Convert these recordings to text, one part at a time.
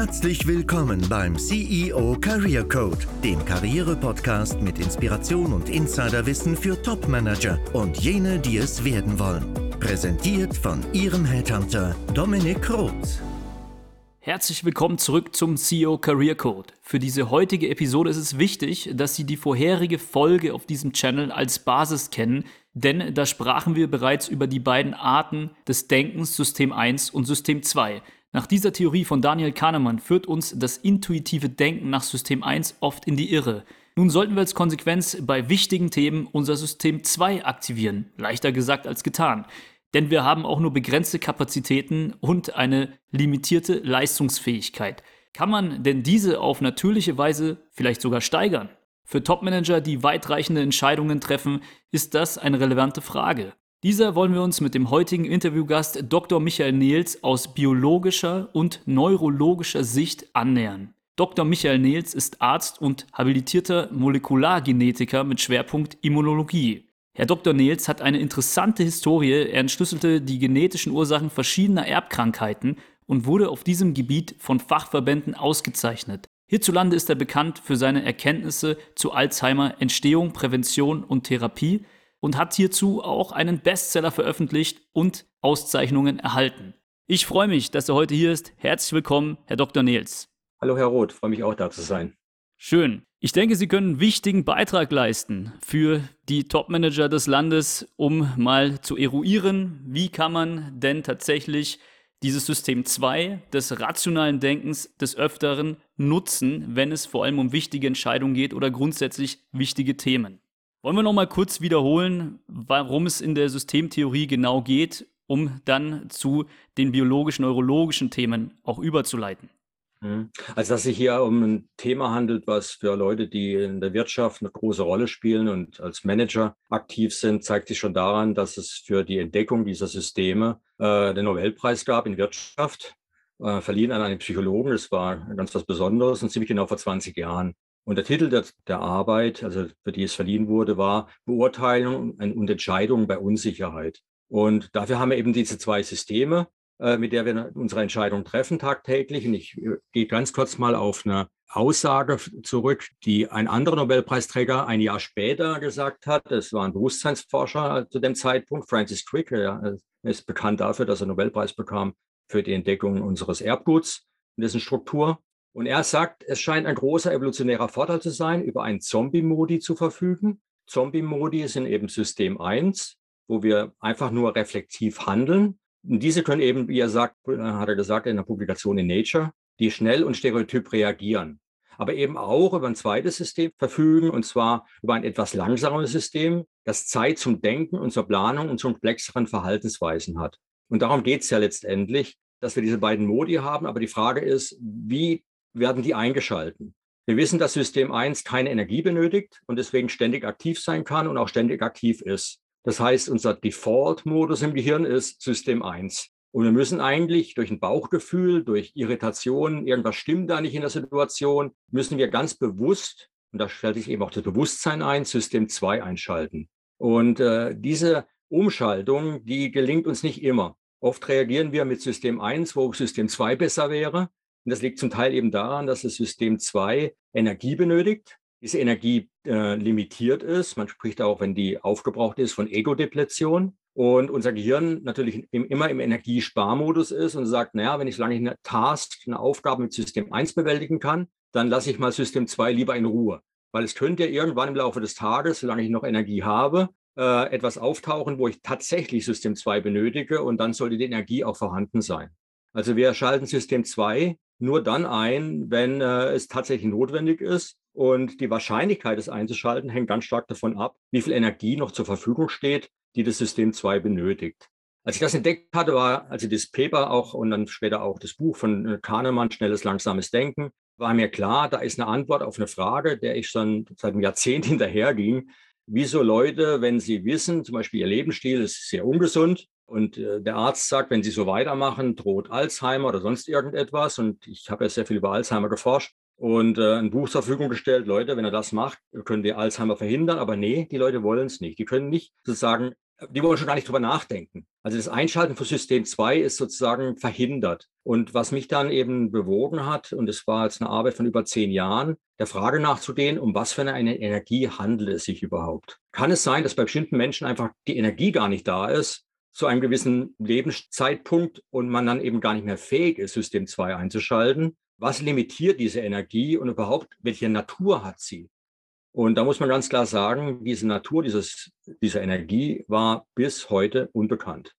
Herzlich willkommen beim CEO Career Code, dem Karriere-Podcast mit Inspiration und Insiderwissen für Top-Manager und jene, die es werden wollen. Präsentiert von Ihrem Headhunter Dominik Roth. Herzlich willkommen zurück zum CEO Career Code. Für diese heutige Episode ist es wichtig, dass Sie die vorherige Folge auf diesem Channel als Basis kennen, denn da sprachen wir bereits über die beiden Arten des Denkens System 1 und System 2. Nach dieser Theorie von Daniel Kahnemann führt uns das intuitive Denken nach System 1 oft in die Irre. Nun sollten wir als Konsequenz bei wichtigen Themen unser System 2 aktivieren. Leichter gesagt als getan. Denn wir haben auch nur begrenzte Kapazitäten und eine limitierte Leistungsfähigkeit. Kann man denn diese auf natürliche Weise vielleicht sogar steigern? Für Topmanager, die weitreichende Entscheidungen treffen, ist das eine relevante Frage. Dieser wollen wir uns mit dem heutigen Interviewgast Dr. Michael Nehls aus biologischer und neurologischer Sicht annähern. Dr. Michael Nehls ist Arzt und habilitierter Molekulargenetiker mit Schwerpunkt Immunologie. Herr Dr. Nehls hat eine interessante Historie. Er entschlüsselte die genetischen Ursachen verschiedener Erbkrankheiten und wurde auf diesem Gebiet von Fachverbänden ausgezeichnet. Hierzulande ist er bekannt für seine Erkenntnisse zu Alzheimer Entstehung, Prävention und Therapie und hat hierzu auch einen Bestseller veröffentlicht und Auszeichnungen erhalten. Ich freue mich, dass er heute hier ist. Herzlich willkommen, Herr Dr. Nils. Hallo, Herr Roth, freue mich auch da zu sein. Schön. Ich denke, Sie können einen wichtigen Beitrag leisten für die Topmanager des Landes, um mal zu eruieren, wie kann man denn tatsächlich dieses System 2 des rationalen Denkens des Öfteren nutzen, wenn es vor allem um wichtige Entscheidungen geht oder grundsätzlich wichtige Themen. Wollen wir noch mal kurz wiederholen, warum es in der Systemtheorie genau geht, um dann zu den biologisch-neurologischen Themen auch überzuleiten? Mhm. Also, dass sich hier um ein Thema handelt, was für Leute, die in der Wirtschaft eine große Rolle spielen und als Manager aktiv sind, zeigt sich schon daran, dass es für die Entdeckung dieser Systeme äh, den Nobelpreis gab in Wirtschaft, äh, verliehen an einen Psychologen. Das war ganz was Besonderes und ziemlich genau vor 20 Jahren. Und der Titel der, der, Arbeit, also für die es verliehen wurde, war Beurteilung und Entscheidung bei Unsicherheit. Und dafür haben wir eben diese zwei Systeme, äh, mit der wir unsere Entscheidung treffen tagtäglich. Und ich äh, gehe ganz kurz mal auf eine Aussage zurück, die ein anderer Nobelpreisträger ein Jahr später gesagt hat. Das war ein Bewusstseinsforscher zu dem Zeitpunkt, Francis Crick. Er ist bekannt dafür, dass er Nobelpreis bekam für die Entdeckung unseres Erbguts und dessen Struktur. Und er sagt, es scheint ein großer evolutionärer Vorteil zu sein, über einen Zombie-Modi zu verfügen. Zombie-Modi sind eben System 1, wo wir einfach nur reflektiv handeln. Und diese können eben, wie er sagt, hat er gesagt in der Publikation in Nature, die schnell und stereotyp reagieren. Aber eben auch über ein zweites System verfügen, und zwar über ein etwas langsameres System, das Zeit zum Denken und zur Planung und zu komplexeren Verhaltensweisen hat. Und darum geht es ja letztendlich, dass wir diese beiden Modi haben. Aber die Frage ist, wie werden die eingeschalten. Wir wissen, dass System 1 keine Energie benötigt und deswegen ständig aktiv sein kann und auch ständig aktiv ist. Das heißt, unser Default-Modus im Gehirn ist System 1. Und wir müssen eigentlich durch ein Bauchgefühl, durch Irritationen, irgendwas stimmt da nicht in der Situation, müssen wir ganz bewusst, und da stellt sich eben auch das Bewusstsein ein, System 2 einschalten. Und äh, diese Umschaltung, die gelingt uns nicht immer. Oft reagieren wir mit System 1, wo System 2 besser wäre. Und das liegt zum Teil eben daran, dass das System 2 Energie benötigt, diese Energie äh, limitiert ist. Man spricht auch, wenn die aufgebraucht ist, von Ego-Depletion. Und unser Gehirn natürlich im, immer im Energiesparmodus ist und sagt, naja, wenn ich lange eine Task, eine Aufgabe mit System 1 bewältigen kann, dann lasse ich mal System 2 lieber in Ruhe. Weil es könnte ja irgendwann im Laufe des Tages, solange ich noch Energie habe, äh, etwas auftauchen, wo ich tatsächlich System 2 benötige und dann sollte die Energie auch vorhanden sein. Also wir schalten System 2 nur dann ein, wenn äh, es tatsächlich notwendig ist. Und die Wahrscheinlichkeit, es einzuschalten, hängt ganz stark davon ab, wie viel Energie noch zur Verfügung steht, die das System 2 benötigt. Als ich das entdeckt hatte, war also das Paper auch und dann später auch das Buch von äh, Kahnemann, Schnelles, Langsames Denken, war mir klar, da ist eine Antwort auf eine Frage, der ich schon seit einem Jahrzehnt hinterherging. Wieso Leute, wenn sie wissen, zum Beispiel ihr Lebensstil ist sehr ungesund, und äh, der Arzt sagt, wenn Sie so weitermachen, droht Alzheimer oder sonst irgendetwas. Und ich habe ja sehr viel über Alzheimer geforscht und äh, ein Buch zur Verfügung gestellt. Leute, wenn er das macht, können wir Alzheimer verhindern. Aber nee, die Leute wollen es nicht. Die können nicht sozusagen die wollen schon gar nicht drüber nachdenken. Also das Einschalten von System 2 ist sozusagen verhindert. Und was mich dann eben bewogen hat, und es war jetzt eine Arbeit von über zehn Jahren, der Frage nachzugehen, um was für eine Energie handelt es sich überhaupt? Kann es sein, dass bei bestimmten Menschen einfach die Energie gar nicht da ist, zu einem gewissen Lebenszeitpunkt und man dann eben gar nicht mehr fähig ist, System 2 einzuschalten? Was limitiert diese Energie und überhaupt, welche Natur hat sie? Und da muss man ganz klar sagen, diese Natur dieses, dieser Energie war bis heute unbekannt.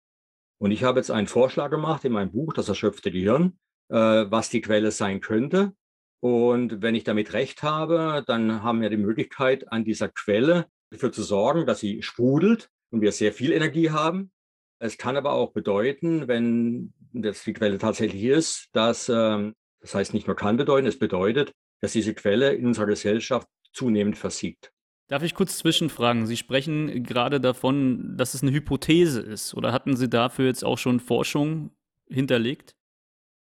Und ich habe jetzt einen Vorschlag gemacht in meinem Buch, das erschöpfte Gehirn, äh, was die Quelle sein könnte. Und wenn ich damit recht habe, dann haben wir die Möglichkeit, an dieser Quelle dafür zu sorgen, dass sie sprudelt und wir sehr viel Energie haben. Es kann aber auch bedeuten, wenn das die Quelle tatsächlich ist, dass, ähm, das heißt nicht nur kann bedeuten, es bedeutet, dass diese Quelle in unserer Gesellschaft zunehmend versiegt. Darf ich kurz zwischenfragen? Sie sprechen gerade davon, dass es eine Hypothese ist. Oder hatten Sie dafür jetzt auch schon Forschung hinterlegt?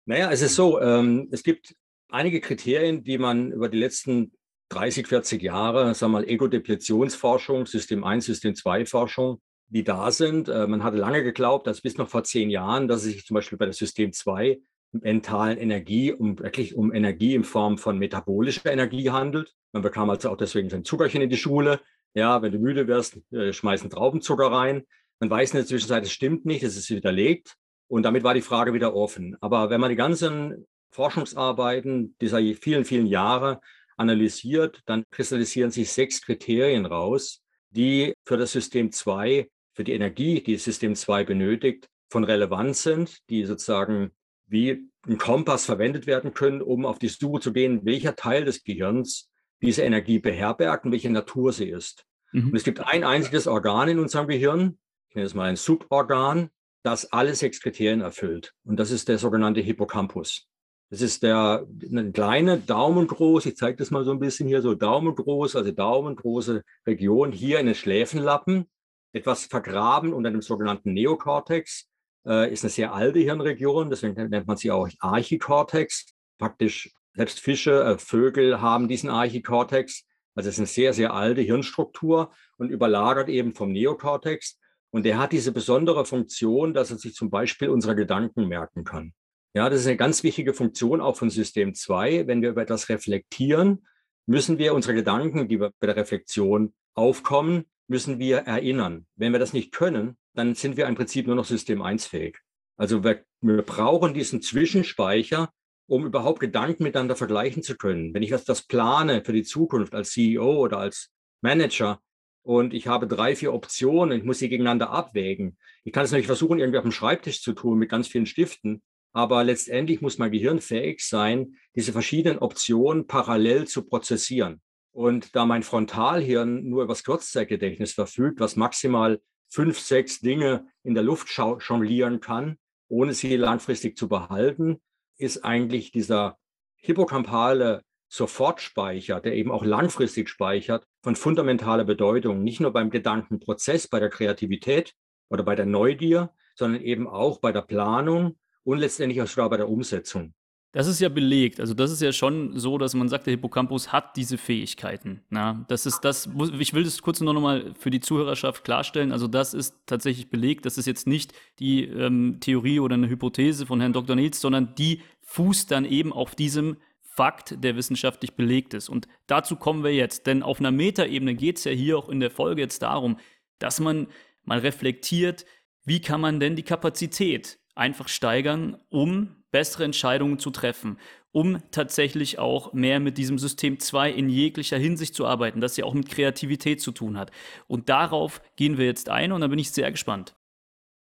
Naja, es ist so, ähm, es gibt einige Kriterien, die man über die letzten 30, 40 Jahre, sagen wir mal, Ego-Depletionsforschung, System 1, System 2 Forschung, die da sind. Äh, man hatte lange geglaubt, dass bis noch vor zehn Jahren, dass es sich zum Beispiel bei der System 2 mentalen Energie, um wirklich um Energie in Form von metabolischer Energie handelt. Man bekam also auch deswegen sein Zuckerchen in die Schule. Ja, wenn du müde wirst, äh, schmeißen Traubenzucker rein. Man weiß in der Zwischenzeit, es stimmt nicht, es ist widerlegt. Und damit war die Frage wieder offen. Aber wenn man die ganzen Forschungsarbeiten dieser vielen, vielen Jahre analysiert, dann kristallisieren sich sechs Kriterien raus, die für das System 2, für die Energie, die das System 2 benötigt, von Relevanz sind, die sozusagen wie ein Kompass verwendet werden können, um auf die Suche zu gehen, welcher Teil des Gehirns diese Energie beherbergt und welche Natur sie ist. Mhm. Und es gibt ein einziges Organ in unserem Gehirn, ich nenne es mal ein Suborgan, das alle sechs Kriterien erfüllt. Und das ist der sogenannte Hippocampus. Das ist der eine kleine Daumengroß, ich zeige das mal so ein bisschen hier, so daumengroß, also daumengroße Region hier in den Schläfenlappen, etwas vergraben unter dem sogenannten Neokortex äh, ist eine sehr alte Hirnregion, deswegen nennt man sie auch Archikortex. Praktisch selbst Fische, äh, Vögel haben diesen Archikortex. Also es ist eine sehr, sehr alte Hirnstruktur und überlagert eben vom Neokortex. Und der hat diese besondere Funktion, dass er sich zum Beispiel unsere Gedanken merken kann. Ja, das ist eine ganz wichtige Funktion auch von System 2. Wenn wir über etwas reflektieren, müssen wir unsere Gedanken, die bei der Reflexion aufkommen, müssen wir erinnern. Wenn wir das nicht können, dann sind wir im Prinzip nur noch System 1 fähig. Also wir, wir brauchen diesen Zwischenspeicher, um überhaupt Gedanken miteinander vergleichen zu können. Wenn ich das, das plane für die Zukunft als CEO oder als Manager und ich habe drei, vier Optionen, ich muss sie gegeneinander abwägen. Ich kann es natürlich versuchen, irgendwie auf dem Schreibtisch zu tun mit ganz vielen Stiften, aber letztendlich muss mein Gehirn fähig sein, diese verschiedenen Optionen parallel zu prozessieren. Und da mein Frontalhirn nur über das Kurzzeitgedächtnis verfügt, was maximal fünf, sechs Dinge in der Luft jonglieren kann, ohne sie langfristig zu behalten, ist eigentlich dieser hippocampale Sofortspeicher, der eben auch langfristig speichert, von fundamentaler Bedeutung, nicht nur beim Gedankenprozess, bei der Kreativität oder bei der Neugier, sondern eben auch bei der Planung und letztendlich auch sogar bei der Umsetzung. Das ist ja belegt. Also das ist ja schon so, dass man sagt, der Hippocampus hat diese Fähigkeiten. Na, das ist das. Ich will das kurz nur noch mal für die Zuhörerschaft klarstellen. Also das ist tatsächlich belegt. Das ist jetzt nicht die ähm, Theorie oder eine Hypothese von Herrn Dr. Nils, sondern die fußt dann eben auf diesem Fakt, der wissenschaftlich belegt ist. Und dazu kommen wir jetzt. Denn auf einer Metaebene geht es ja hier auch in der Folge jetzt darum, dass man mal reflektiert, wie kann man denn die Kapazität einfach steigern, um bessere Entscheidungen zu treffen, um tatsächlich auch mehr mit diesem System 2 in jeglicher Hinsicht zu arbeiten, das ja auch mit Kreativität zu tun hat. Und darauf gehen wir jetzt ein und da bin ich sehr gespannt.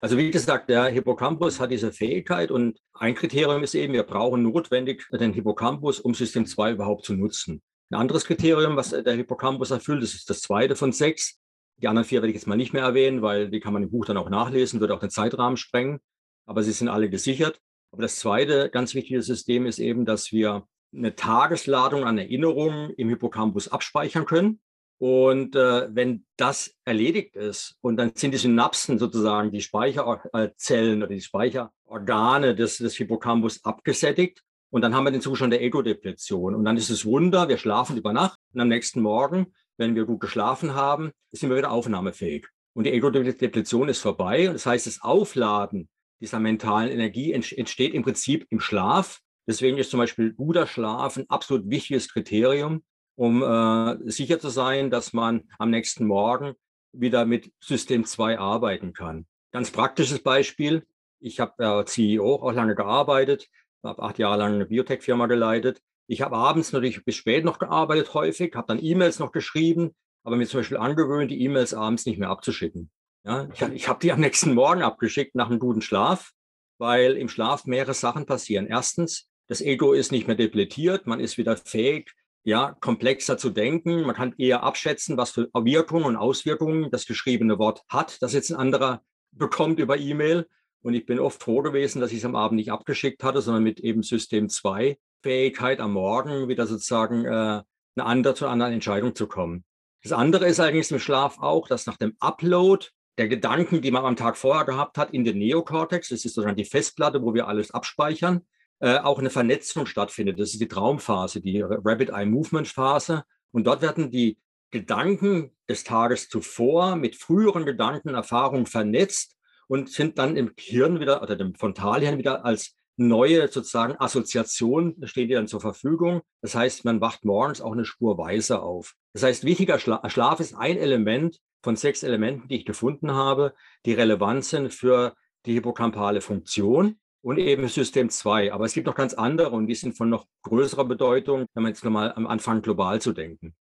Also wie gesagt, der Hippocampus hat diese Fähigkeit und ein Kriterium ist eben, wir brauchen notwendig den Hippocampus, um System 2 überhaupt zu nutzen. Ein anderes Kriterium, was der Hippocampus erfüllt, das ist das zweite von sechs. Die anderen vier werde ich jetzt mal nicht mehr erwähnen, weil die kann man im Buch dann auch nachlesen, würde auch den Zeitrahmen sprengen. Aber sie sind alle gesichert. Aber das zweite ganz wichtige System ist eben, dass wir eine Tagesladung an Erinnerungen im Hippocampus abspeichern können. Und äh, wenn das erledigt ist und dann sind die Synapsen sozusagen die Speicherzellen oder die Speicherorgane des, des Hippocampus abgesättigt und dann haben wir den Zustand der Ego-Depletion. Und dann ist es Wunder, wir schlafen über Nacht und am nächsten Morgen, wenn wir gut geschlafen haben, sind wir wieder aufnahmefähig. und die Ego-Depletion ist vorbei. Das heißt, das Aufladen dieser mentalen Energie entsteht im Prinzip im Schlaf. Deswegen ist zum Beispiel guter Schlaf ein absolut wichtiges Kriterium, um äh, sicher zu sein, dass man am nächsten Morgen wieder mit System 2 arbeiten kann. Ganz praktisches Beispiel. Ich habe äh, CEO auch lange gearbeitet, habe acht Jahre lang eine Biotech-Firma geleitet. Ich habe abends natürlich bis spät noch gearbeitet häufig, habe dann E-Mails noch geschrieben, aber mir zum Beispiel angewöhnt, die E-Mails abends nicht mehr abzuschicken. Ja, ich, ich habe die am nächsten Morgen abgeschickt nach einem guten Schlaf, weil im Schlaf mehrere Sachen passieren. Erstens, das Ego ist nicht mehr depletiert, man ist wieder fähig, ja, komplexer zu denken. Man kann eher abschätzen, was für Wirkungen und Auswirkungen das geschriebene Wort hat, das jetzt ein anderer bekommt über E-Mail. Und ich bin oft froh gewesen, dass ich es am Abend nicht abgeschickt hatte, sondern mit eben System 2 Fähigkeit am Morgen wieder sozusagen äh, eine andere zu einer anderen Entscheidung zu kommen. Das andere ist allerdings im Schlaf auch, dass nach dem Upload der Gedanken, die man am Tag vorher gehabt hat, in den Neokortex, das ist sozusagen die Festplatte, wo wir alles abspeichern, äh, auch eine Vernetzung stattfindet. Das ist die Traumphase, die Rapid Eye Movement Phase. Und dort werden die Gedanken des Tages zuvor mit früheren Gedanken, Erfahrungen vernetzt und sind dann im Hirn wieder oder dem Frontalhirn wieder als neue sozusagen Assoziation stehen die dann zur Verfügung. Das heißt, man wacht morgens auch eine Spur weiser auf. Das heißt, wichtiger Schla Schlaf ist ein Element von sechs Elementen, die ich gefunden habe, die relevant sind für die hippocampale Funktion und eben System 2. Aber es gibt noch ganz andere und die sind von noch größerer Bedeutung, wenn man jetzt nochmal am Anfang global zu denken.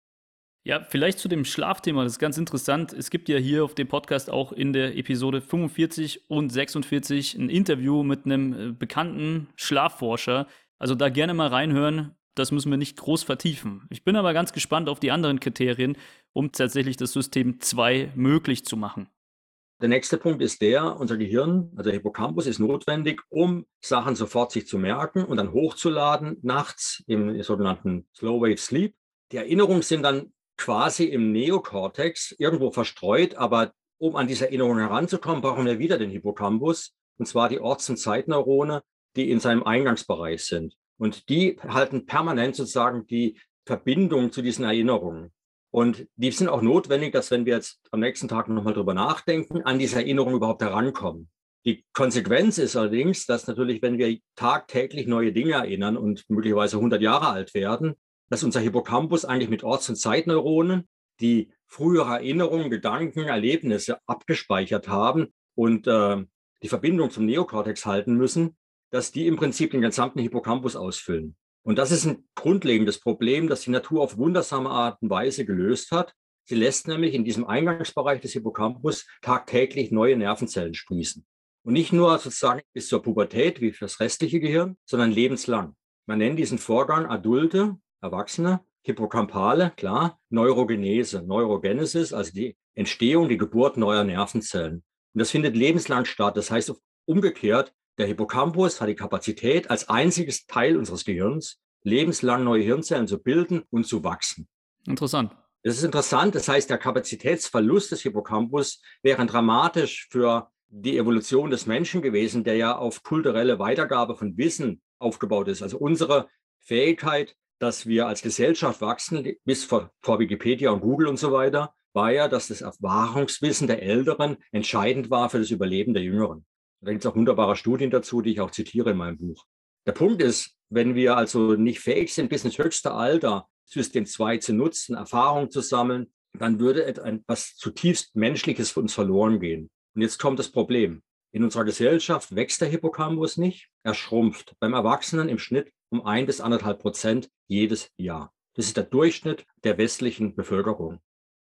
Ja, vielleicht zu dem Schlafthema, das ist ganz interessant. Es gibt ja hier auf dem Podcast auch in der Episode 45 und 46 ein Interview mit einem äh, bekannten Schlafforscher. Also da gerne mal reinhören. Das müssen wir nicht groß vertiefen. Ich bin aber ganz gespannt auf die anderen Kriterien, um tatsächlich das System 2 möglich zu machen. Der nächste Punkt ist der, unser Gehirn, also der Hippocampus ist notwendig, um Sachen sofort sich zu merken und dann hochzuladen nachts im sogenannten Slow Wave Sleep. Die Erinnerungen sind dann quasi im Neokortex irgendwo verstreut, aber um an diese Erinnerung heranzukommen, brauchen wir wieder den Hippocampus, und zwar die Orts- und Zeitneurone, die in seinem Eingangsbereich sind. Und die halten permanent sozusagen die Verbindung zu diesen Erinnerungen. Und die sind auch notwendig, dass wenn wir jetzt am nächsten Tag nochmal drüber nachdenken, an diese Erinnerung überhaupt herankommen. Die Konsequenz ist allerdings, dass natürlich, wenn wir tagtäglich neue Dinge erinnern und möglicherweise 100 Jahre alt werden, dass unser Hippocampus eigentlich mit Orts- und Zeitneuronen, die frühere Erinnerungen, Gedanken, Erlebnisse abgespeichert haben und äh, die Verbindung zum Neokortex halten müssen, dass die im Prinzip den gesamten Hippocampus ausfüllen. Und das ist ein grundlegendes Problem, das die Natur auf wundersame Art und Weise gelöst hat. Sie lässt nämlich in diesem Eingangsbereich des Hippocampus tagtäglich neue Nervenzellen sprießen. Und nicht nur sozusagen bis zur Pubertät wie für das restliche Gehirn, sondern lebenslang. Man nennt diesen Vorgang adulte Erwachsene, Hippocampale, klar, Neurogenese, Neurogenesis, also die Entstehung, die Geburt neuer Nervenzellen. Und das findet lebenslang statt. Das heißt umgekehrt, der Hippocampus hat die Kapazität, als einziges Teil unseres Gehirns lebenslang neue Hirnzellen zu bilden und zu wachsen. Interessant. Das ist interessant. Das heißt, der Kapazitätsverlust des Hippocampus wäre dramatisch für die Evolution des Menschen gewesen, der ja auf kulturelle Weitergabe von Wissen aufgebaut ist. Also unsere Fähigkeit, dass wir als Gesellschaft wachsen, bis vor, vor Wikipedia und Google und so weiter, war ja, dass das Erfahrungswissen der Älteren entscheidend war für das Überleben der Jüngeren. Da gibt es auch wunderbare Studien dazu, die ich auch zitiere in meinem Buch. Der Punkt ist, wenn wir also nicht fähig sind, bis ins höchste Alter System 2 zu nutzen, Erfahrung zu sammeln, dann würde etwas zutiefst Menschliches für uns verloren gehen. Und jetzt kommt das Problem. In unserer Gesellschaft wächst der Hippocampus nicht, er schrumpft. Beim Erwachsenen im Schnitt um ein bis anderthalb Prozent jedes Jahr. Das ist der Durchschnitt der westlichen Bevölkerung.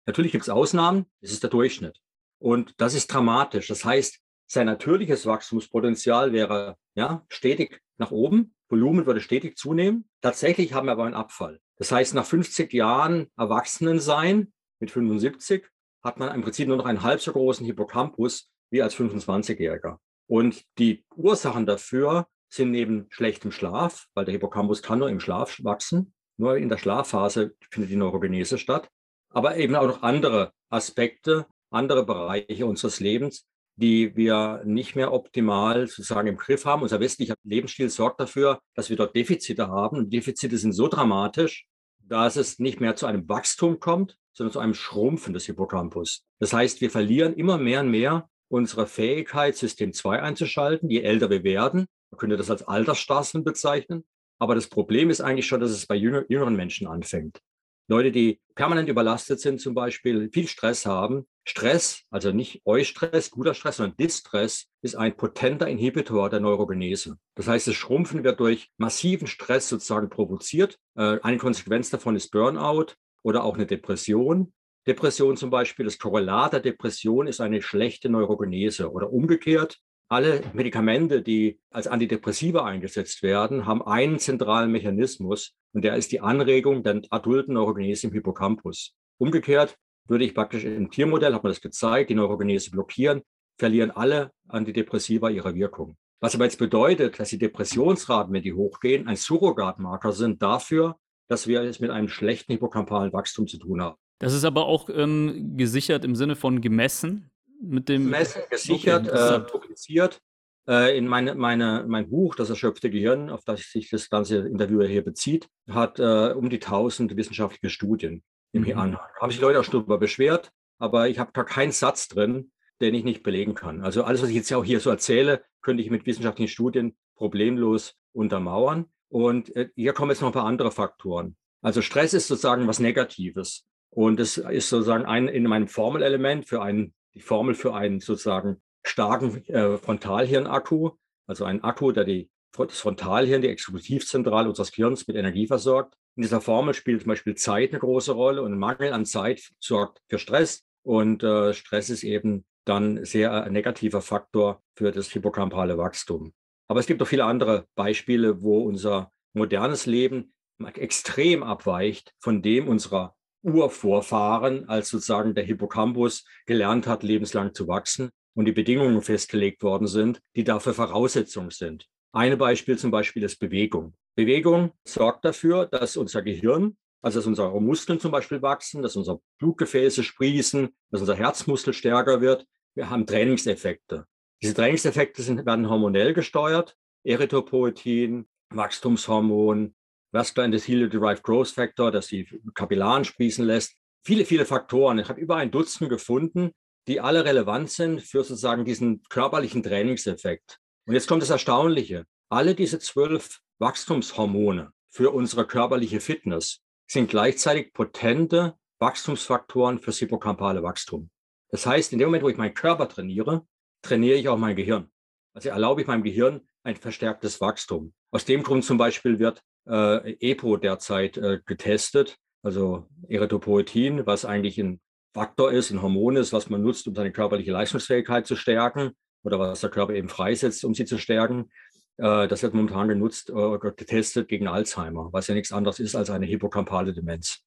Natürlich gibt es Ausnahmen, das ist der Durchschnitt. Und das ist dramatisch. Das heißt, sein natürliches Wachstumspotenzial wäre ja stetig nach oben, Volumen würde stetig zunehmen. Tatsächlich haben wir aber einen Abfall. Das heißt, nach 50 Jahren Erwachsenensein mit 75 hat man im Prinzip nur noch einen halb so großen Hippocampus wie als 25-Jähriger. Und die Ursachen dafür sind neben schlechtem Schlaf, weil der Hippocampus kann nur im Schlaf wachsen, nur in der Schlafphase findet die Neurogenese statt, aber eben auch noch andere Aspekte, andere Bereiche unseres Lebens, die wir nicht mehr optimal sozusagen im Griff haben. Unser westlicher Lebensstil sorgt dafür, dass wir dort Defizite haben. Und Defizite sind so dramatisch, dass es nicht mehr zu einem Wachstum kommt, sondern zu einem Schrumpfen des Hippocampus. Das heißt, wir verlieren immer mehr und mehr unsere Fähigkeit, System 2 einzuschalten, je älter wir werden. Man könnte das als Altersstraßen bezeichnen. Aber das Problem ist eigentlich schon, dass es bei jüngeren Menschen anfängt. Leute, die permanent überlastet sind, zum Beispiel viel Stress haben. Stress, also nicht Eustress, guter Stress, sondern Distress ist ein potenter Inhibitor der Neurogenese. Das heißt, das Schrumpfen wird durch massiven Stress sozusagen provoziert. Äh, eine Konsequenz davon ist Burnout oder auch eine Depression. Depression zum Beispiel, das Korrelat der Depression ist eine schlechte Neurogenese oder umgekehrt. Alle Medikamente, die als Antidepressiva eingesetzt werden, haben einen zentralen Mechanismus und der ist die Anregung der adulten Neurogenese im Hippocampus. Umgekehrt würde ich praktisch im Tiermodell, hat man das gezeigt, die Neurogenese blockieren, verlieren alle Antidepressiva ihre Wirkung. Was aber jetzt bedeutet, dass die Depressionsraten, wenn die hochgehen, ein Surrogatmarker sind dafür, dass wir es mit einem schlechten hippocampalen Wachstum zu tun haben. Das ist aber auch ähm, gesichert im Sinne von gemessen mit dem. Gemessen, gesichert, okay, äh, publiziert. Äh, in meine, meine, mein Buch, das erschöpfte Gehirn, auf das sich das ganze Interview hier bezieht, hat äh, um die 1000 wissenschaftliche Studien im mhm. Anhang. Haben sich Leute auch darüber beschwert, aber ich habe da keinen Satz drin, den ich nicht belegen kann. Also alles, was ich jetzt auch hier so erzähle, könnte ich mit wissenschaftlichen Studien problemlos untermauern. Und äh, hier kommen jetzt noch ein paar andere Faktoren. Also Stress ist sozusagen was Negatives. Und es ist sozusagen ein in meinem Formelelement für einen, die Formel für einen sozusagen starken äh, Frontalhirnakku, also einen Akku, der die, das Frontalhirn, die Exekutivzentrale unseres Gehirns mit Energie versorgt. In dieser Formel spielt zum Beispiel Zeit eine große Rolle und ein Mangel an Zeit sorgt für Stress. Und äh, Stress ist eben dann sehr äh, negativer Faktor für das hippocampale Wachstum. Aber es gibt auch viele andere Beispiele, wo unser modernes Leben extrem abweicht von dem unserer Urvorfahren, als sozusagen der Hippocampus gelernt hat, lebenslang zu wachsen und die Bedingungen festgelegt worden sind, die dafür Voraussetzungen sind. Ein Beispiel zum Beispiel ist Bewegung. Bewegung sorgt dafür, dass unser Gehirn, also dass unsere Muskeln zum Beispiel wachsen, dass unsere Blutgefäße sprießen, dass unser Herzmuskel stärker wird. Wir haben Trainingseffekte. Diese Trainingseffekte sind, werden hormonell gesteuert. Erythropoetin, Wachstumshormon, Vascular Endothelial-Derived Growth Factor, das die Kapillaren sprießen lässt. Viele, viele Faktoren. Ich habe über ein Dutzend gefunden, die alle relevant sind für sozusagen diesen körperlichen Trainingseffekt. Und jetzt kommt das Erstaunliche. Alle diese zwölf Wachstumshormone für unsere körperliche Fitness sind gleichzeitig potente Wachstumsfaktoren fürs hippocampale Wachstum. Das heißt, in dem Moment, wo ich meinen Körper trainiere, trainiere ich auch mein Gehirn. Also erlaube ich meinem Gehirn ein verstärktes Wachstum. Aus dem Grund zum Beispiel wird äh, EPO derzeit äh, getestet, also Erythropoetin, was eigentlich ein Faktor ist, ein Hormon ist, was man nutzt, um seine körperliche Leistungsfähigkeit zu stärken oder was der Körper eben freisetzt, um sie zu stärken. Äh, das wird momentan genutzt, äh, getestet gegen Alzheimer, was ja nichts anderes ist als eine hippocampale Demenz.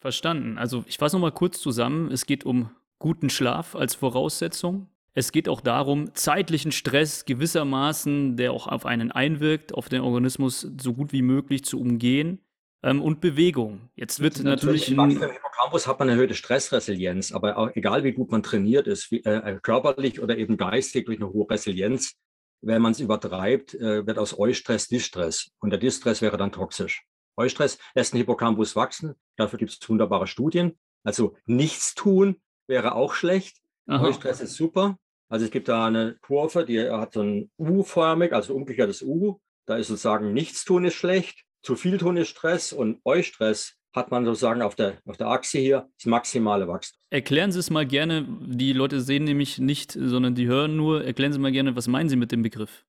Verstanden. Also ich fasse nochmal kurz zusammen. Es geht um guten Schlaf als Voraussetzung. Es geht auch darum, zeitlichen Stress gewissermaßen, der auch auf einen einwirkt, auf den Organismus so gut wie möglich zu umgehen. Ähm, und Bewegung. Jetzt wird natürlich. Im Hippocampus hat man eine erhöhte Stressresilienz, aber auch, egal wie gut man trainiert ist, wie, äh, körperlich oder eben geistig durch eine hohe Resilienz, wenn man es übertreibt, äh, wird aus Eustress Distress. Und der Distress wäre dann toxisch. Eustress lässt den Hippocampus wachsen. Dafür gibt es wunderbare Studien. Also nichts tun wäre auch schlecht. Aha. Eustress ist super. Also es gibt da eine Kurve, die hat so ein U-förmig, also umgekehrtes U. Da ist sozusagen nichts tun ist schlecht, zu viel tun ist Stress und Eustress hat man sozusagen auf der, auf der Achse hier das maximale Wachstum. Erklären Sie es mal gerne, die Leute sehen nämlich nicht, sondern die hören nur. Erklären Sie mal gerne, was meinen Sie mit dem Begriff?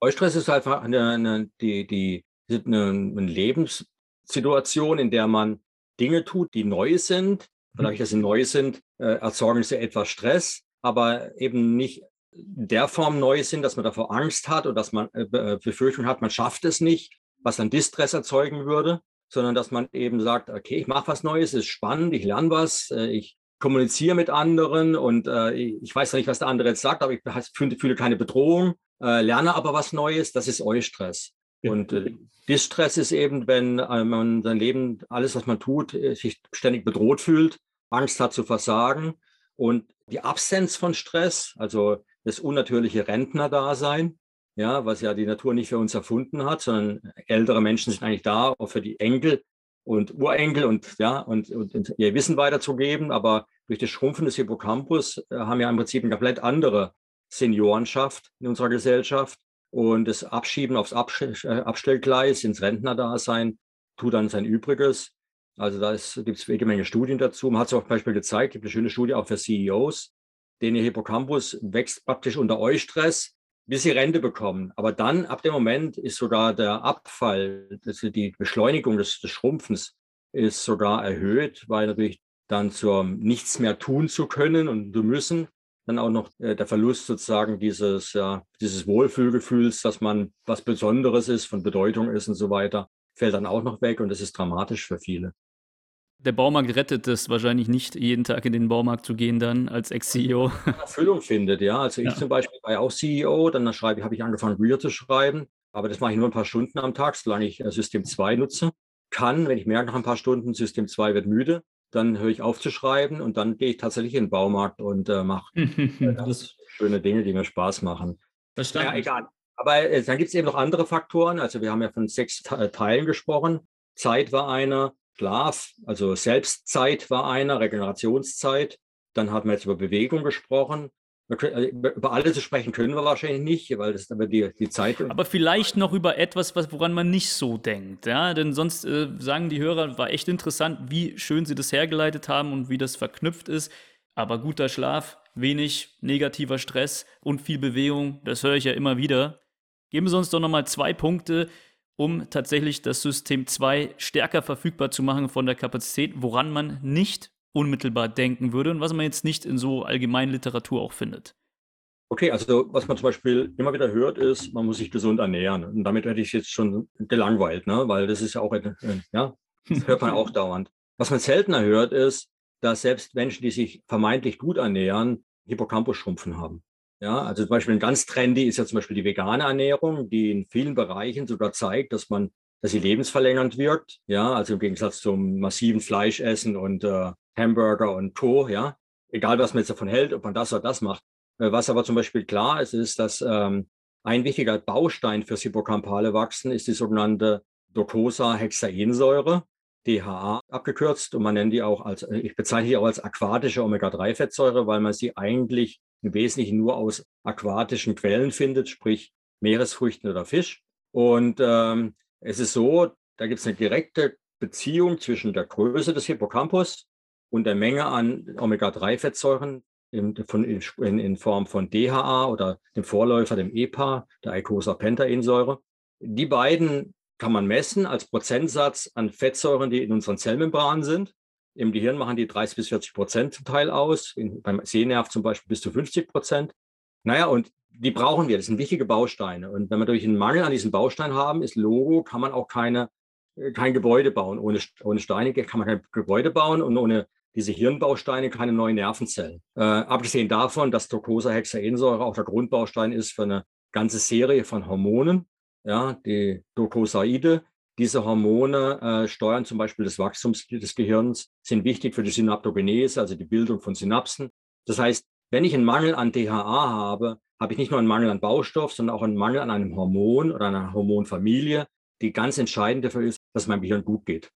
Eustress ist einfach eine, eine, die, die, eine, eine Lebenssituation, in der man Dinge tut, die neu sind, dadurch, dass sie neu sind, erzeugen sie etwas Stress, aber eben nicht in der Form neu sind, dass man davor Angst hat oder dass man äh, äh, Befürchtung hat, man schafft es nicht, was dann Distress erzeugen würde, sondern dass man eben sagt, okay, ich mache was Neues, ist spannend, ich lerne was, äh, ich kommuniziere mit anderen und äh, ich weiß ja nicht, was der andere jetzt sagt, aber ich fühle, keine Bedrohung, äh, lerne aber was Neues, das ist Eustress. Und äh, Distress ist eben, wenn äh, man sein Leben, alles, was man tut, äh, sich ständig bedroht fühlt, Angst hat zu versagen. Und die Absenz von Stress, also das unnatürliche Rentnerdasein, ja, was ja die Natur nicht für uns erfunden hat, sondern ältere Menschen sind eigentlich da, auch für die Enkel und Urenkel und, ja, und, und, und ihr Wissen weiterzugeben. Aber durch das Schrumpfen des Hippocampus äh, haben wir im Prinzip eine komplett andere Seniorenschaft in unserer Gesellschaft. Und das Abschieben aufs äh, Abstellgleis, ins Rentnerdasein, tut dann sein Übriges. Also da gibt es jede Menge Studien dazu. Man hat es auch zum Beispiel gezeigt, gibt eine schöne Studie auch für CEOs, denen ihr Hippocampus wächst praktisch unter Eustress, bis sie Rente bekommen. Aber dann, ab dem Moment, ist sogar der Abfall, also die Beschleunigung des, des Schrumpfens ist sogar erhöht, weil natürlich dann zur nichts mehr tun zu können und zu müssen, dann auch noch äh, der Verlust sozusagen dieses, ja, dieses Wohlfühlgefühls, dass man was Besonderes ist, von Bedeutung ist und so weiter, fällt dann auch noch weg und das ist dramatisch für viele. Der Baumarkt rettet es wahrscheinlich nicht, jeden Tag in den Baumarkt zu gehen dann als Ex-CEO. Erfüllung findet, ja. Also ich ja. zum Beispiel war ja auch CEO, dann schreibe, habe ich angefangen, Reader zu schreiben. Aber das mache ich nur ein paar Stunden am Tag, solange ich äh, System 2 nutze. Kann, wenn ich merke nach ein paar Stunden, System 2 wird müde, dann höre ich auf zu schreiben und dann gehe ich tatsächlich in den Baumarkt und äh, mache äh, schöne Dinge, die mir Spaß machen. Verstanden. Ja, egal. Aber äh, dann gibt es eben noch andere Faktoren. Also wir haben ja von sechs Teilen gesprochen. Zeit war einer, Schlaf, also Selbstzeit war einer, Regenerationszeit. Dann haben wir jetzt über Bewegung gesprochen. Äh, über alle zu sprechen können wir wahrscheinlich nicht, weil das aber die, die Zeit. Aber vielleicht noch über etwas, was, woran man nicht so denkt. Ja? Denn sonst äh, sagen die Hörer, war echt interessant, wie schön sie das hergeleitet haben und wie das verknüpft ist. Aber guter Schlaf, wenig negativer Stress und viel Bewegung, das höre ich ja immer wieder. Geben Sie uns doch nochmal zwei Punkte, um tatsächlich das System 2 stärker verfügbar zu machen von der Kapazität, woran man nicht unmittelbar denken würde und was man jetzt nicht in so allgemeinen Literatur auch findet. Okay, also was man zum Beispiel immer wieder hört, ist, man muss sich gesund ernähren. Und damit hätte ich jetzt schon gelangweilt, ne? weil das ist ja auch, äh, ja, das hört man auch dauernd. Was man seltener hört, ist, dass selbst Menschen, die sich vermeintlich gut ernähren, Hippocampus-Schrumpfen haben. Ja, also zum Beispiel ein ganz trendy ist ja zum Beispiel die vegane Ernährung, die in vielen Bereichen sogar zeigt, dass man, dass sie lebensverlängernd wirkt. Ja, also im Gegensatz zum massiven Fleischessen und äh, Hamburger und Co. Ja, egal was man jetzt davon hält, ob man das oder das macht. Äh, was aber zum Beispiel klar ist, ist, dass ähm, ein wichtiger Baustein fürs hippocampale Wachsen ist die sogenannte Docosahexaensäure, DHA abgekürzt. Und man nennt die auch als, ich bezeichne die auch als aquatische Omega-3-Fettsäure, weil man sie eigentlich im Wesentlichen nur aus aquatischen Quellen findet, sprich Meeresfrüchten oder Fisch. Und ähm, es ist so, da gibt es eine direkte Beziehung zwischen der Größe des Hippocampus und der Menge an Omega-3-Fettsäuren in, in, in, Form von DHA oder dem Vorläufer, dem EPA, der Eicosapentaensäure. Die beiden kann man messen als Prozentsatz an Fettsäuren, die in unseren Zellmembranen sind. Im Gehirn machen die 30 bis 40 Prozent zum Teil aus, in, beim Sehnerv zum Beispiel bis zu 50 Prozent. Naja, und die brauchen wir, das sind wichtige Bausteine. Und wenn wir durch einen Mangel an diesen Baustein haben, ist Logo, kann man auch keine, äh, kein Gebäude bauen. Ohne, ohne Steine kann man kein Gebäude bauen und ohne diese Hirnbausteine keine neuen Nervenzellen. Äh, abgesehen davon, dass Docosahexaensäure auch der Grundbaustein ist für eine ganze Serie von Hormonen. Ja, die Docosaide, diese Hormone äh, steuern zum Beispiel das Wachstum des Gehirns, sind wichtig für die Synaptogenese, also die Bildung von Synapsen. Das heißt, wenn ich einen Mangel an DHA habe, habe ich nicht nur einen Mangel an Baustoff, sondern auch einen Mangel an einem Hormon oder einer Hormonfamilie, die ganz entscheidend dafür ist, dass meinem Gehirn gut geht.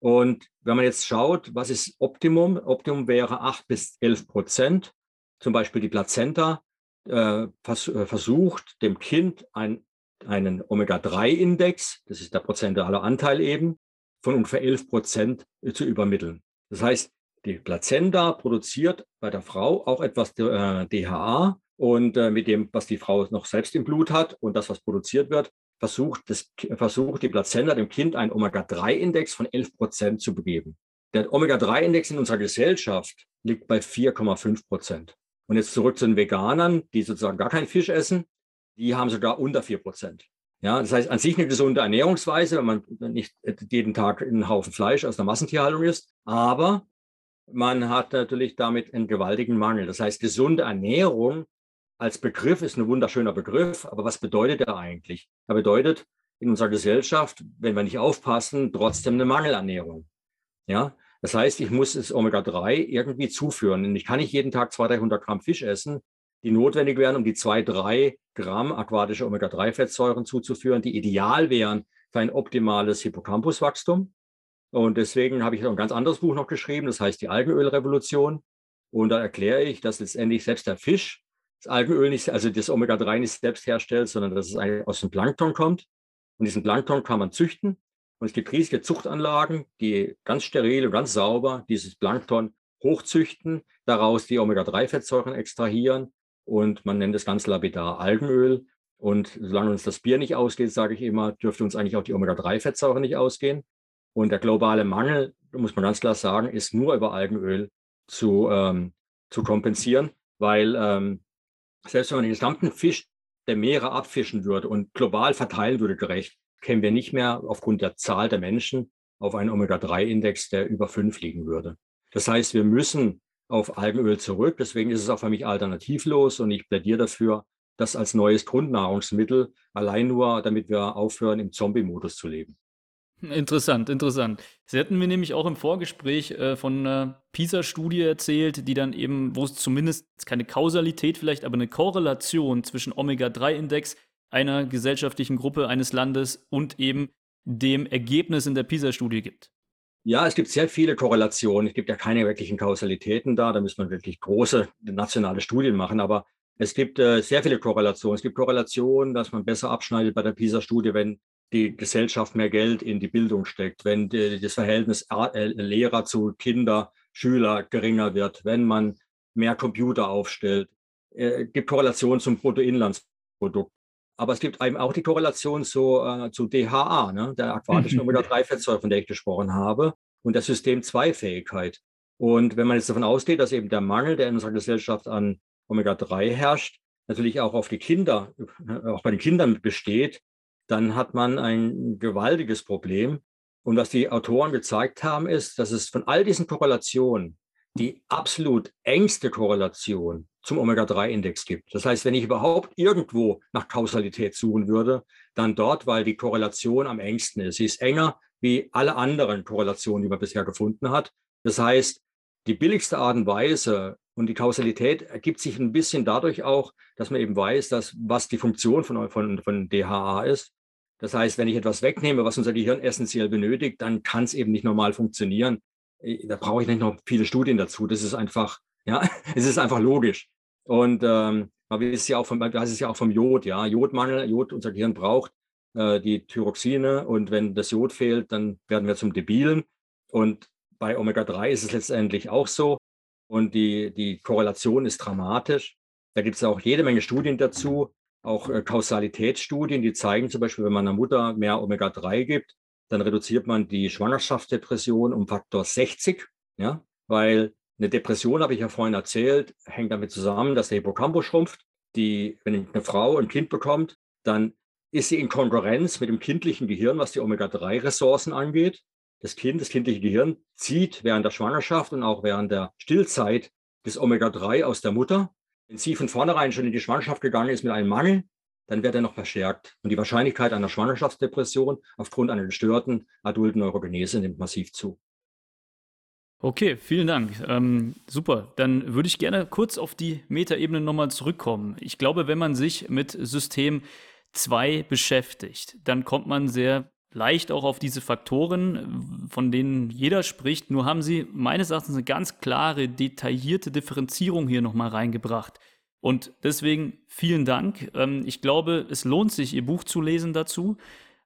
Und wenn man jetzt schaut, was ist Optimum? Optimum wäre 8 bis 11 Prozent. Zum Beispiel die Plazenta äh, vers äh, versucht, dem Kind ein einen Omega-3-Index, das ist der prozentuale Anteil eben, von ungefähr 11 Prozent zu übermitteln. Das heißt, die Plazenta produziert bei der Frau auch etwas äh, DHA und äh, mit dem, was die Frau noch selbst im Blut hat und das, was produziert wird, versucht, das, versucht die Plazenta dem Kind einen Omega-3-Index von 11 Prozent zu begeben. Der Omega-3-Index in unserer Gesellschaft liegt bei 4,5 Prozent. Und jetzt zurück zu den Veganern, die sozusagen gar keinen Fisch essen die haben sogar unter 4 Prozent. Ja, das heißt an sich eine gesunde Ernährungsweise, wenn man nicht jeden Tag einen Haufen Fleisch aus der Massentierhaltung isst, aber man hat natürlich damit einen gewaltigen Mangel. Das heißt, gesunde Ernährung als Begriff ist ein wunderschöner Begriff, aber was bedeutet er eigentlich? Er bedeutet in unserer Gesellschaft, wenn wir nicht aufpassen, trotzdem eine Mangelernährung. Ja, das heißt, ich muss das Omega-3 irgendwie zuführen. Und ich kann nicht jeden Tag 200, 300 Gramm Fisch essen, die notwendig wären, um die zwei, drei Gramm aquatische Omega-3-Fettsäuren zuzuführen, die ideal wären für ein optimales Hippocampuswachstum. Und deswegen habe ich ein ganz anderes Buch noch geschrieben, das heißt die Algenölrevolution. Und da erkläre ich, dass letztendlich selbst der Fisch das Algenöl nicht, also das Omega-3 nicht selbst herstellt, sondern dass es aus dem Plankton kommt. Und diesen Plankton kann man züchten. Und es gibt riesige Zuchtanlagen, die ganz steril und ganz sauber dieses Plankton hochzüchten, daraus die Omega-3-Fettsäuren extrahieren. Und man nennt das ganz lapidar Algenöl. Und solange uns das Bier nicht ausgeht, sage ich immer, dürfte uns eigentlich auch die Omega-3-Fettsäuren nicht ausgehen. Und der globale Mangel, muss man ganz klar sagen, ist nur über Algenöl zu, ähm, zu kompensieren, weil ähm, selbst wenn man den gesamten Fisch der Meere abfischen würde und global verteilen würde gerecht, kämen wir nicht mehr aufgrund der Zahl der Menschen auf einen Omega-3-Index, der über fünf liegen würde. Das heißt, wir müssen auf Algenöl zurück. Deswegen ist es auch für mich alternativlos und ich plädiere dafür, das als neues Grundnahrungsmittel, allein nur, damit wir aufhören, im Zombie-Modus zu leben. Interessant, interessant. Sie hatten mir nämlich auch im Vorgespräch äh, von einer PISA-Studie erzählt, die dann eben, wo es zumindest keine Kausalität vielleicht, aber eine Korrelation zwischen Omega-3-Index einer gesellschaftlichen Gruppe eines Landes und eben dem Ergebnis in der PISA-Studie gibt. Ja, es gibt sehr viele Korrelationen. Es gibt ja keine wirklichen Kausalitäten da. Da muss man wirklich große nationale Studien machen. Aber es gibt äh, sehr viele Korrelationen. Es gibt Korrelationen, dass man besser abschneidet bei der PISA-Studie, wenn die Gesellschaft mehr Geld in die Bildung steckt, wenn die, das Verhältnis äh, Lehrer zu Kinder, Schüler geringer wird, wenn man mehr Computer aufstellt. Es äh, gibt Korrelationen zum Bruttoinlandsprodukt. Aber es gibt eben auch die Korrelation zu, äh, zu DHA, ne, der aquatischen Omega-3-Fettsäure, von der ich gesprochen habe, und der System-2-Fähigkeit. Und wenn man jetzt davon ausgeht, dass eben der Mangel, der in unserer Gesellschaft an Omega-3 herrscht, natürlich auch auf die Kinder, äh, auch bei den Kindern besteht, dann hat man ein gewaltiges Problem. Und was die Autoren gezeigt haben, ist, dass es von all diesen Korrelationen die absolut engste Korrelation zum Omega-3-Index gibt. Das heißt, wenn ich überhaupt irgendwo nach Kausalität suchen würde, dann dort, weil die Korrelation am engsten ist. Sie ist enger wie alle anderen Korrelationen, die man bisher gefunden hat. Das heißt, die billigste Art und Weise und die Kausalität ergibt sich ein bisschen dadurch auch, dass man eben weiß, dass was die Funktion von, von, von DHA ist. Das heißt, wenn ich etwas wegnehme, was unser Gehirn essentiell benötigt, dann kann es eben nicht normal funktionieren. Äh, da brauche ich nicht noch viele Studien dazu. Das ist einfach, ja, es ist einfach logisch. Und ähm, man weiß ja auch vom, das ist ja auch vom Jod, ja, Jodmangel, Jod, unser Gehirn braucht äh, die Thyroxine und wenn das Jod fehlt, dann werden wir zum Debilen. Und bei Omega-3 ist es letztendlich auch so. Und die, die Korrelation ist dramatisch. Da gibt es auch jede Menge Studien dazu auch äh, Kausalitätsstudien, die zeigen zum Beispiel, wenn man einer Mutter mehr Omega-3 gibt, dann reduziert man die Schwangerschaftsdepression um Faktor 60, ja, weil eine Depression, habe ich ja vorhin erzählt, hängt damit zusammen, dass der Hippocampus schrumpft. Die, wenn eine Frau ein Kind bekommt, dann ist sie in Konkurrenz mit dem kindlichen Gehirn, was die Omega-3-Ressourcen angeht. Das Kind, das kindliche Gehirn zieht während der Schwangerschaft und auch während der Stillzeit das Omega-3 aus der Mutter wenn sie von vornherein schon in die Schwangerschaft gegangen ist mit einem Mangel, dann wird er noch verstärkt. Und die Wahrscheinlichkeit einer Schwangerschaftsdepression aufgrund einer gestörten adulten Neurogenese nimmt massiv zu. Okay, vielen Dank. Ähm, super. Dann würde ich gerne kurz auf die Metaebene nochmal zurückkommen. Ich glaube, wenn man sich mit System 2 beschäftigt, dann kommt man sehr leicht auch auf diese Faktoren, von denen jeder spricht. Nur haben sie meines Erachtens eine ganz klare, detaillierte Differenzierung hier nochmal reingebracht. Und deswegen vielen Dank. Ähm, ich glaube, es lohnt sich, Ihr Buch zu lesen dazu.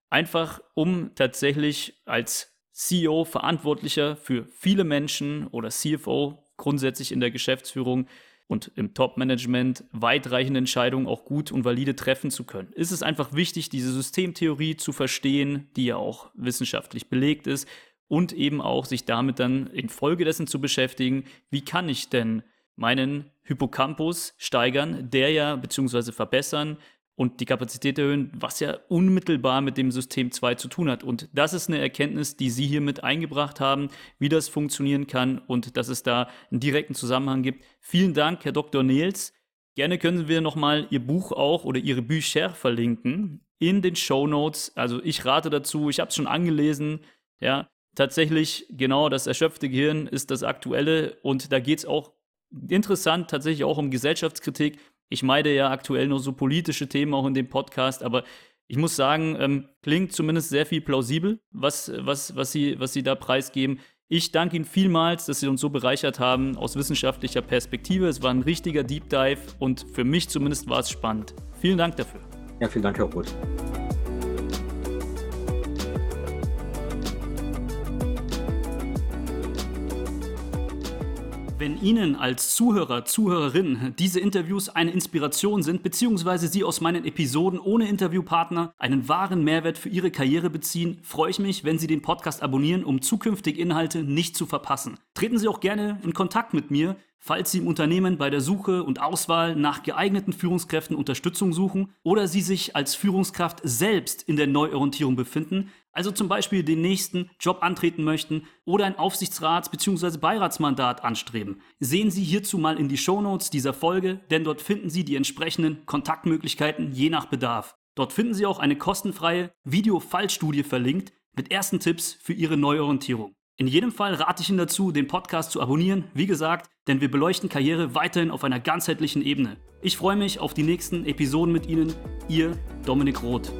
Einfach um tatsächlich als CEO verantwortlicher für viele Menschen oder CFO grundsätzlich in der Geschäftsführung und im Top-Management weitreichende Entscheidungen auch gut und valide treffen zu können. Ist es einfach wichtig, diese Systemtheorie zu verstehen, die ja auch wissenschaftlich belegt ist und eben auch sich damit dann infolgedessen zu beschäftigen, wie kann ich denn meinen Hippocampus steigern, der ja beziehungsweise verbessern, und die Kapazität erhöhen, was ja unmittelbar mit dem System 2 zu tun hat. Und das ist eine Erkenntnis, die Sie hier mit eingebracht haben, wie das funktionieren kann und dass es da einen direkten Zusammenhang gibt. Vielen Dank, Herr Dr. Nils. Gerne können wir nochmal Ihr Buch auch oder Ihre Bücher verlinken in den Show Notes. Also ich rate dazu, ich habe es schon angelesen. Ja, tatsächlich, genau, das erschöpfte Gehirn ist das aktuelle und da geht es auch interessant tatsächlich auch um Gesellschaftskritik ich meide ja aktuell nur so politische Themen auch in dem Podcast, aber Ich muss sagen, ähm, klingt zumindest sehr viel plausibel, was, was, was, Sie, was Sie da preisgeben. Ich danke Ihnen vielmals, dass Sie uns so bereichert haben aus wissenschaftlicher Perspektive. Es war ein richtiger Deep Dive und für mich zumindest war es spannend. Vielen Dank dafür. Ja, vielen Dank, Herr Roth. Wenn Ihnen als Zuhörer, Zuhörerin diese Interviews eine Inspiration sind, beziehungsweise Sie aus meinen Episoden ohne Interviewpartner einen wahren Mehrwert für Ihre Karriere beziehen, freue ich mich, wenn Sie den Podcast abonnieren, um zukünftige Inhalte nicht zu verpassen. Treten Sie auch gerne in Kontakt mit mir, falls Sie im Unternehmen bei der Suche und Auswahl nach geeigneten Führungskräften Unterstützung suchen oder Sie sich als Führungskraft selbst in der Neuorientierung befinden, also zum Beispiel den nächsten Job antreten möchten oder ein Aufsichtsrats- bzw. Beiratsmandat anstreben. Sehen Sie hierzu mal in die Shownotes dieser Folge, denn dort finden Sie die entsprechenden Kontaktmöglichkeiten je nach Bedarf. Dort finden Sie auch eine kostenfreie Video-Fallstudie verlinkt mit ersten Tipps für Ihre Neuorientierung. In jedem Fall rate ich Ihnen dazu, den Podcast zu abonnieren, wie gesagt, denn wir beleuchten Karriere weiterhin auf einer ganzheitlichen Ebene. Ich freue mich auf die nächsten Episoden mit Ihnen. Ihr Dominik Roth.